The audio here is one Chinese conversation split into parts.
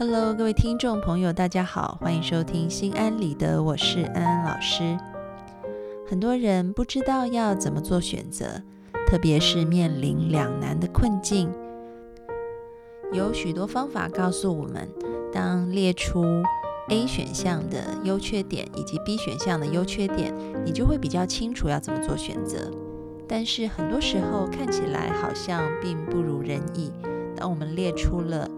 Hello，各位听众朋友，大家好，欢迎收听心安理得，我是安安老师。很多人不知道要怎么做选择，特别是面临两难的困境，有许多方法告诉我们，当列出 A 选项的优缺点以及 B 选项的优缺点，你就会比较清楚要怎么做选择。但是很多时候看起来好像并不如人意。当我们列出了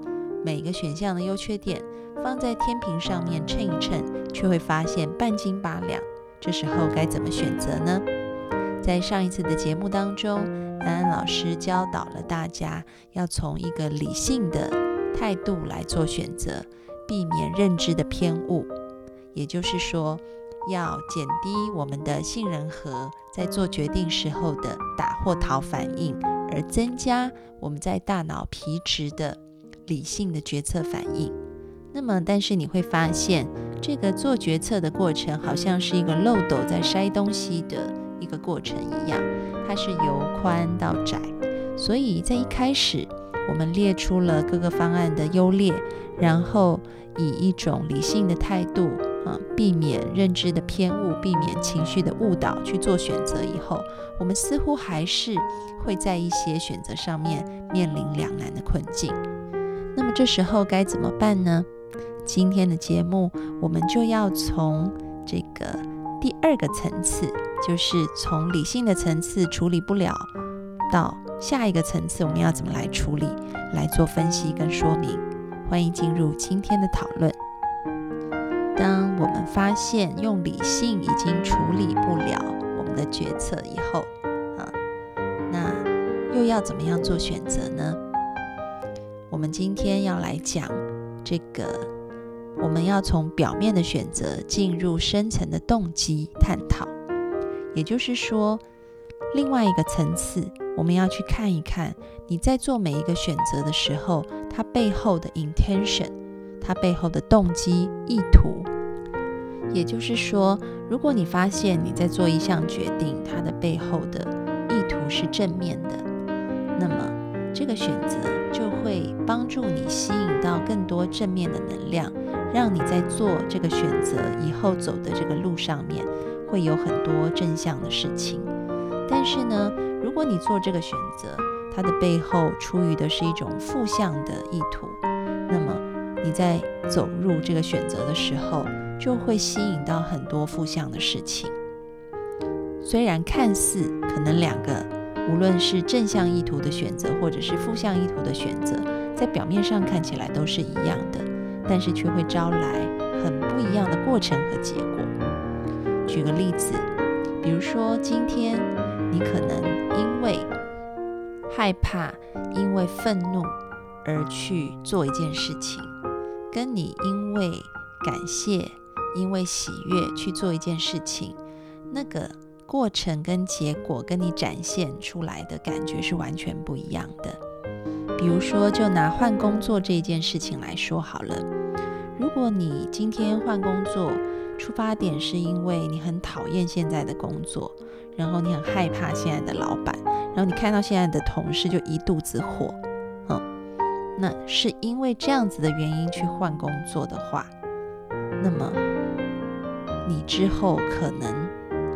每个选项的优缺点放在天平上面称一称，却会发现半斤八两。这时候该怎么选择呢？在上一次的节目当中，安安老师教导了大家要从一个理性的态度来做选择，避免认知的偏误。也就是说，要减低我们的杏仁核在做决定时候的打或逃反应，而增加我们在大脑皮质的。理性的决策反应，那么，但是你会发现，这个做决策的过程好像是一个漏斗在筛东西的一个过程一样，它是由宽到窄。所以在一开始，我们列出了各个方案的优劣，然后以一种理性的态度啊，避免认知的偏误，避免情绪的误导去做选择以后，我们似乎还是会在一些选择上面面临两难的困境。这时候该怎么办呢？今天的节目我们就要从这个第二个层次，就是从理性的层次处理不了，到下一个层次我们要怎么来处理，来做分析跟说明。欢迎进入今天的讨论。当我们发现用理性已经处理不了我们的决策以后，啊，那又要怎么样做选择呢？我们今天要来讲这个，我们要从表面的选择进入深层的动机探讨。也就是说，另外一个层次，我们要去看一看你在做每一个选择的时候，它背后的 intention，它背后的动机意图。也就是说，如果你发现你在做一项决定，它的背后的意图是正面的，那么。这个选择就会帮助你吸引到更多正面的能量，让你在做这个选择以后走的这个路上面会有很多正向的事情。但是呢，如果你做这个选择，它的背后出于的是一种负向的意图，那么你在走入这个选择的时候，就会吸引到很多负向的事情。虽然看似可能两个。无论是正向意图的选择，或者是负向意图的选择，在表面上看起来都是一样的，但是却会招来很不一样的过程和结果。举个例子，比如说今天你可能因为害怕、因为愤怒而去做一件事情，跟你因为感谢、因为喜悦去做一件事情，那个。过程跟结果跟你展现出来的感觉是完全不一样的。比如说，就拿换工作这件事情来说好了。如果你今天换工作，出发点是因为你很讨厌现在的工作，然后你很害怕现在的老板，然后你看到现在的同事就一肚子火，嗯，那是因为这样子的原因去换工作的话，那么你之后可能。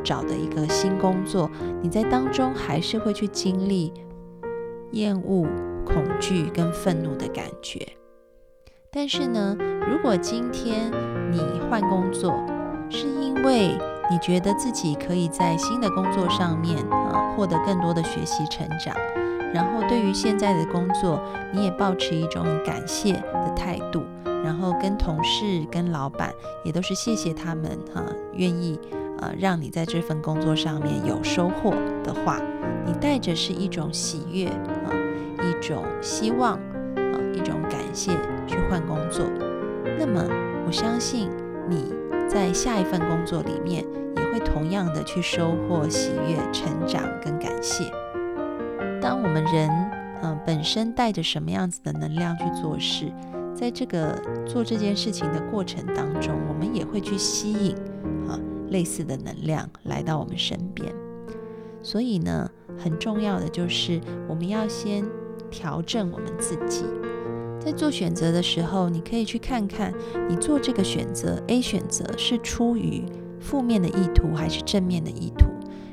找的一个新工作，你在当中还是会去经历厌恶、恐惧跟愤怒的感觉。但是呢，如果今天你换工作，是因为你觉得自己可以在新的工作上面啊获得更多的学习成长，然后对于现在的工作，你也保持一种感谢的态度，然后跟同事、跟老板也都是谢谢他们哈，愿意。呃，让你在这份工作上面有收获的话，你带着是一种喜悦啊，一种希望啊，一种感谢去换工作。那么，我相信你在下一份工作里面也会同样的去收获喜悦、成长跟感谢。当我们人嗯本身带着什么样子的能量去做事，在这个做这件事情的过程当中，我们也会去吸引。类似的能量来到我们身边，所以呢，很重要的就是我们要先调整我们自己，在做选择的时候，你可以去看看，你做这个选择 A 选择是出于负面的意图还是正面的意图，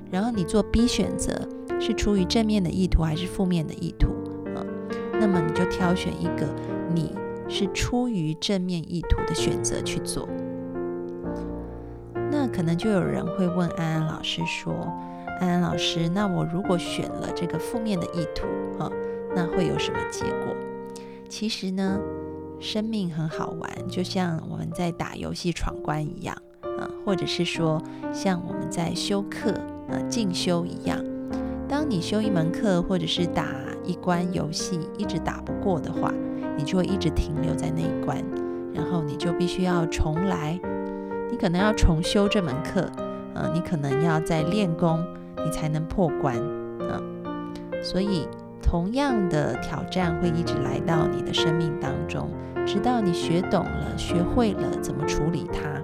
然后你做 B 选择是出于正面的意图还是负面的意图啊？那么你就挑选一个你是出于正面意图的选择去做。可能就有人会问安安老师说：“安安老师，那我如果选了这个负面的意图啊，那会有什么结果？”其实呢，生命很好玩，就像我们在打游戏闯关一样，啊，或者是说像我们在修课啊进修一样。当你修一门课，或者是打一关游戏一直打不过的话，你就会一直停留在那一关，然后你就必须要重来，你可能要重修这门课，呃，你可能要再练功，你才能破关，啊，所以。同样的挑战会一直来到你的生命当中，直到你学懂了、学会了怎么处理它，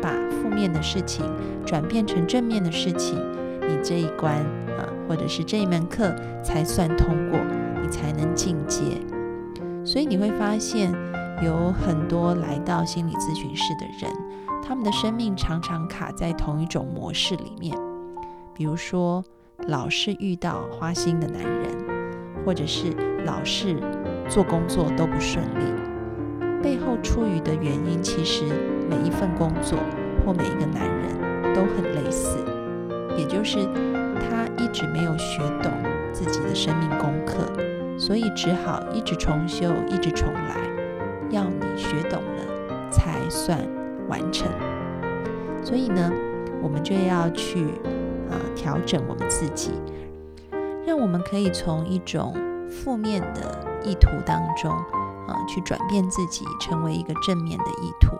把负面的事情转变成正面的事情，你这一关啊，或者是这一门课才算通过，你才能进阶。所以你会发现，有很多来到心理咨询室的人，他们的生命常常卡在同一种模式里面，比如说老是遇到花心的男人。或者是老是做工作都不顺利，背后出于的原因，其实每一份工作或每一个男人都很类似，也就是他一直没有学懂自己的生命功课，所以只好一直重修，一直重来，要你学懂了才算完成。所以呢，我们就要去啊调整我们自己。让我们可以从一种负面的意图当中，啊，去转变自己，成为一个正面的意图。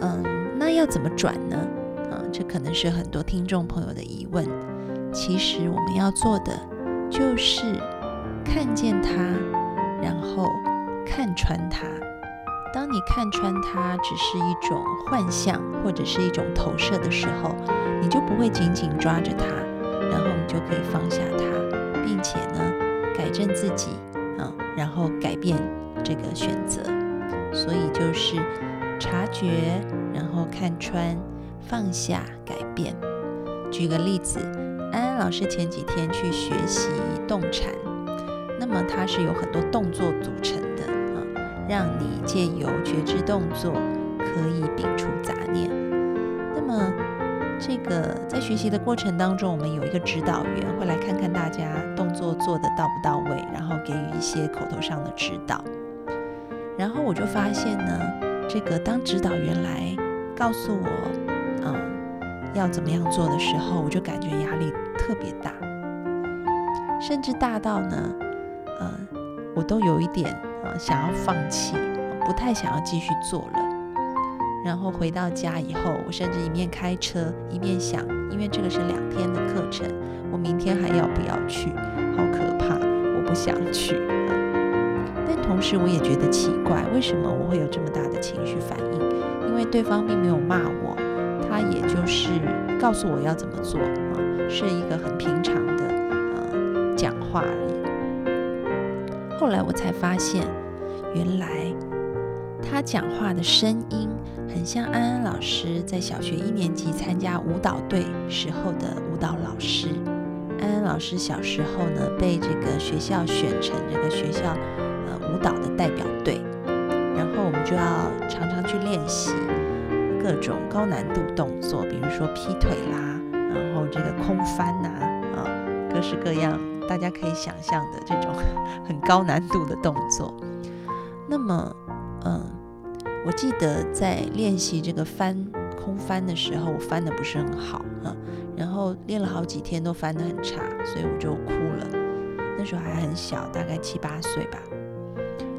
嗯，那要怎么转呢？啊，这可能是很多听众朋友的疑问。其实我们要做的就是看见它，然后看穿它。当你看穿它只是一种幻象或者是一种投射的时候，你就不会紧紧抓着它。然后你就可以放下它，并且呢，改正自己啊，然后改变这个选择。所以就是察觉，然后看穿，放下，改变。举个例子，安安老师前几天去学习动禅，那么它是有很多动作组成，让你借由觉知动作可以摒除杂念。那么这个在学习的过程当中，我们有一个指导员会来看看大家动作做的到不到位，然后给予一些口头上的指导。然后我就发现呢，这个当指导员来告诉我，嗯，要怎么样做的时候，我就感觉压力特别大，甚至大到呢，嗯，我都有一点想要放弃，不太想要继续做了。然后回到家以后，我甚至一面开车一面想，因为这个是两天的课程，我明天还要不要去？好可怕，我不想去。但同时我也觉得奇怪，为什么我会有这么大的情绪反应？因为对方并没有骂我，他也就是告诉我要怎么做啊，是一个很平常的呃讲话而已。后来我才发现，原来他讲话的声音。很像安安老师在小学一年级参加舞蹈队时候的舞蹈老师。安安老师小时候呢，被这个学校选成这个学校呃舞蹈的代表队，然后我们就要常常去练习各种高难度动作，比如说劈腿啦，然后这个空翻呐，啊，各式各样大家可以想象的这种 很高难度的动作。那么，嗯。我记得在练习这个翻空翻的时候，我翻的不是很好啊，然后练了好几天都翻得很差，所以我就哭了。那时候还很小，大概七八岁吧。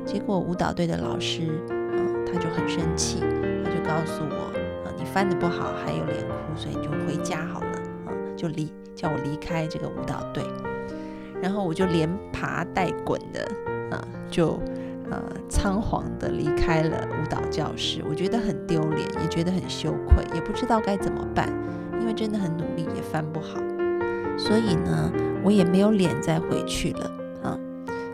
结果舞蹈队的老师，嗯，他就很生气，他就告诉我，啊，你翻的不好，还有脸哭，所以你就回家好了，啊，就离叫我离开这个舞蹈队。然后我就连爬带滚的，啊，就。呃，仓皇的离开了舞蹈教室，我觉得很丢脸，也觉得很羞愧，也不知道该怎么办，因为真的很努力，也翻不好，所以呢，我也没有脸再回去了啊。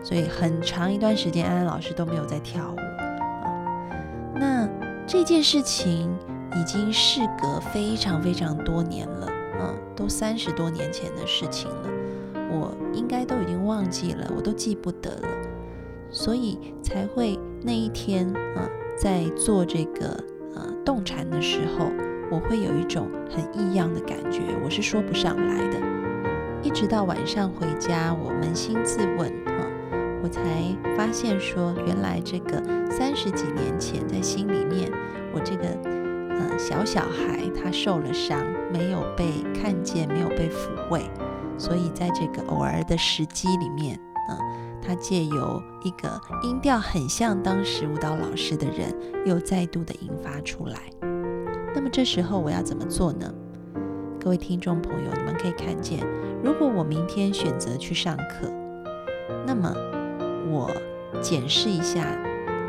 所以很长一段时间，安安老师都没有在跳舞啊。那这件事情已经事隔非常非常多年了，嗯，都三十多年前的事情了，我应该都已经忘记了，我都记不得了，所以才会那一天啊，在做这个呃动禅的时候，我会有一种很异样的感觉，我是说不上来的。一直到晚上回家，我扪心自问啊，我才发现说，原来这个三十几年前在心里面，我这个呃小小孩他受了伤，没有被看见，没有被抚慰，所以在这个偶尔的时机里面，嗯，他借由一个音调很像当时舞蹈老师的人，又再度的引发出来。那么这时候我要怎么做呢？各位听众朋友，你们可以看见。如果我明天选择去上课，那么我检视一下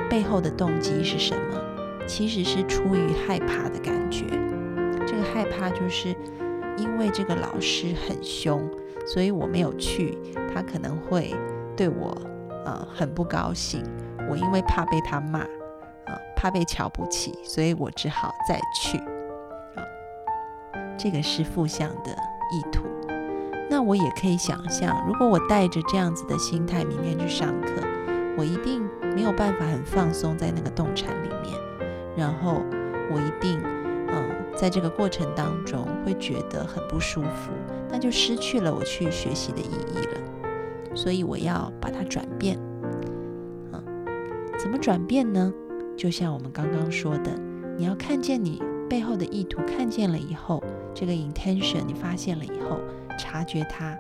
背后的动机是什么？其实是出于害怕的感觉。这个害怕就是因为这个老师很凶，所以我没有去，他可能会对我呃很不高兴。我因为怕被他骂，啊，怕被瞧不起，所以我只好再去。啊，这个是负向的意图。那我也可以想象，如果我带着这样子的心态明天去上课，我一定没有办法很放松在那个动产里面，然后我一定，嗯，在这个过程当中会觉得很不舒服，那就失去了我去学习的意义了。所以我要把它转变，嗯，怎么转变呢？就像我们刚刚说的，你要看见你背后的意图，看见了以后，这个 intention 你发现了以后。察觉它，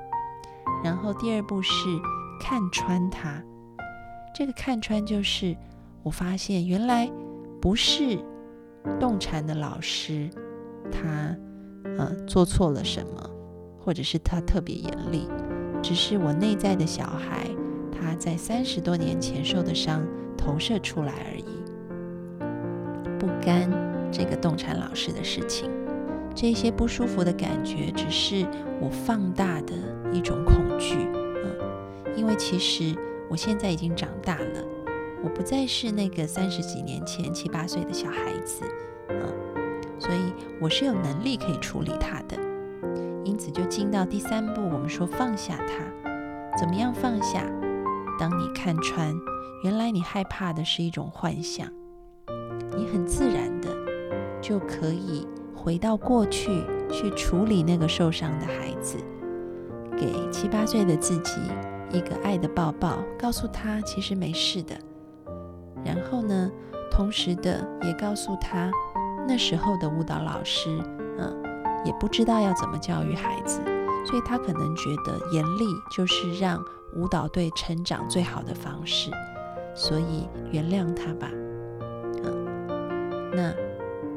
然后第二步是看穿它。这个看穿就是我发现原来不是动禅的老师他呃做错了什么，或者是他特别严厉，只是我内在的小孩他在三十多年前受的伤投射出来而已，不甘这个动禅老师的事情。这些不舒服的感觉，只是我放大的一种恐惧，嗯，因为其实我现在已经长大了，我不再是那个三十几年前七八岁的小孩子，嗯，所以我是有能力可以处理它的，就进到第三步，我们说放下它，怎么样放下？当你看穿，原来你害怕的是一种幻想，你很自然的就可以。回到过去，去处理那个受伤的孩子，给七八岁的自己一个爱的抱抱，告诉他其实没事的。然后呢，同时的也告诉他，那时候的舞蹈老师，嗯，也不知道要怎么教育孩子，所以他可能觉得严厉就是让舞蹈队成长最好的方式，所以原谅他吧，嗯，那。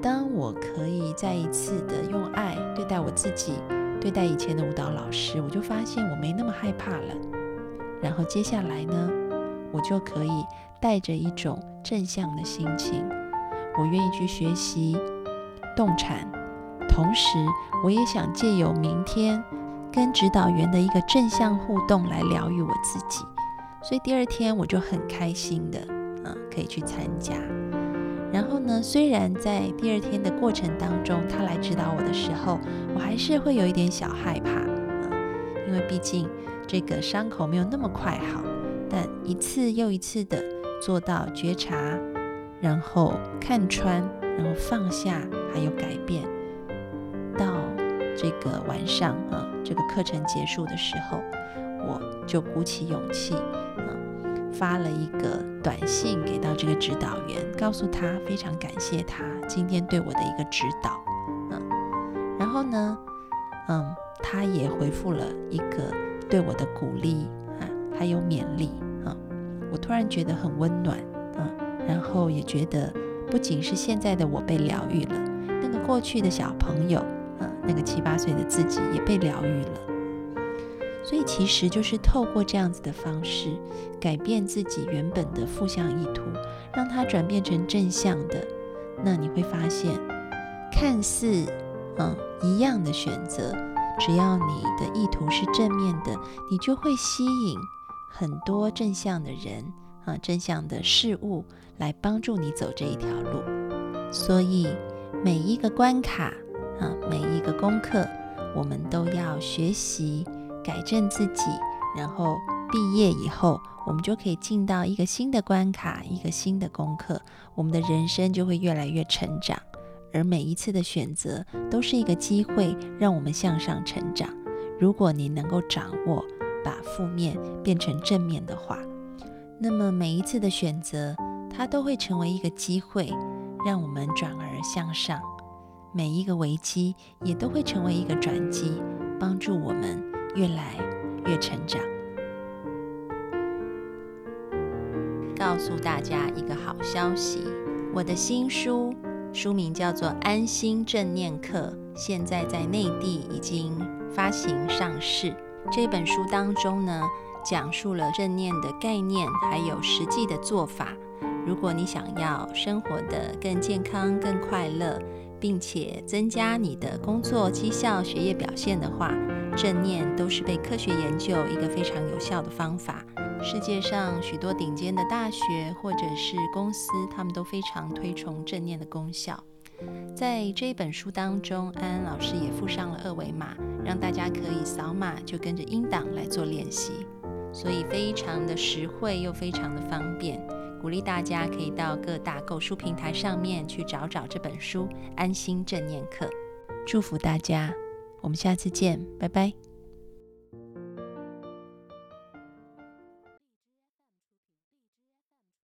当我可以再一次的用爱对待我自己，对待以前的舞蹈老师，我就发现我没那么害怕了。然后接下来呢，我就可以带着一种正向的心情，我愿意去学习动产，同时我也想借由明天跟指导员的一个正向互动来疗愈我自己。所以第二天我就很开心的，嗯，可以去参加。然后呢？虽然在第二天的过程当中，他来指导我的时候，我还是会有一点小害怕啊，因为毕竟这个伤口没有那么快好。但一次又一次的做到觉察，然后看穿，然后放下，还有改变，这个晚上啊，这个课程结束的时候，我就鼓起勇气啊。发了一个短信给到这个指导员，告诉他非常感谢他今天对我的一个指导，嗯，然后呢，嗯，他也回复了一个对我的鼓励啊，还有勉励啊，我突然觉得很温暖，啊，然后也觉得不仅是现在的我被疗愈了，那个过去的小朋友，那个七八岁的自己也被疗愈了。所以其实就是透过这样子的方式，改变自己原本的负向意图，让它转变成正向的。那你会发现，看似嗯一样的选择，只要你的意图是正面的，你就会吸引很多正向的人啊，正向的事物来帮助你走这一条路。所以每一个关卡啊，每一个功课，我们都要学习改正自己，然后毕业以后，我们就可以进到一个新的关卡，一个新的功课，我们的人生就会越来越成长。而每一次的选择都是一个机会，让我们向上成长。如果你能够掌握把负面变成正面的话，那么每一次的选择，它都会成为一个机会，让我们转而向上。每一个危机也都会成为一个转机，帮助我们越来越成长。告诉大家一个好消息，我的新书。书名叫做《安心正念课》，现在在内地已经发行上市。这本书当中呢，讲述了正念的概念，还有实际的做法。如果你想要生活的更健康、更快乐，并且增加你的工作绩效、学业表现的话，正念都是被科学研究一个非常有效的方法。世界上许多顶尖的大学或者是公司，他们都非常推崇正念的功效。在这一本书当中，安安老师也附上了二维码，让大家可以扫码就跟着音档来做练习，所以非常的实惠又非常的方便。鼓励大家可以到各大购书平台上面去找找这本书《安心正念课》。祝福大家，我们下次见，拜拜。